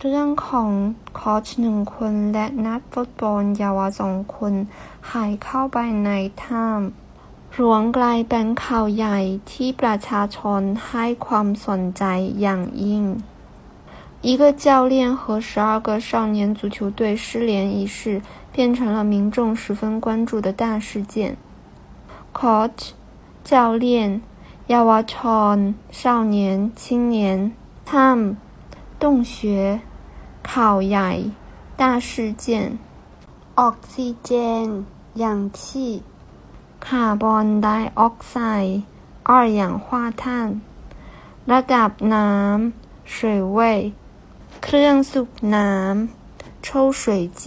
เรื่องของโค้ชหนึ่งคนและนักฟุตบอลเยาวสองคนหายเข้าไปในถ้ำหลวงกลายเป็นข่าวใหญ่ที่ประชาชนให้ความสนใจอย่างยิ่ง一个教练和十二个少年足球队失联一事变成了民众十分关注的大事件。Coach 教练、เยาวชน少年、青年、ถ้ำ 洞穴ข่าวใหญ่大事件ออกซิเจน氧气คาร์บอนไดออกไซด์二氧化碳ระดับน้ำ水位เครื่องสูบน้ำ抽水机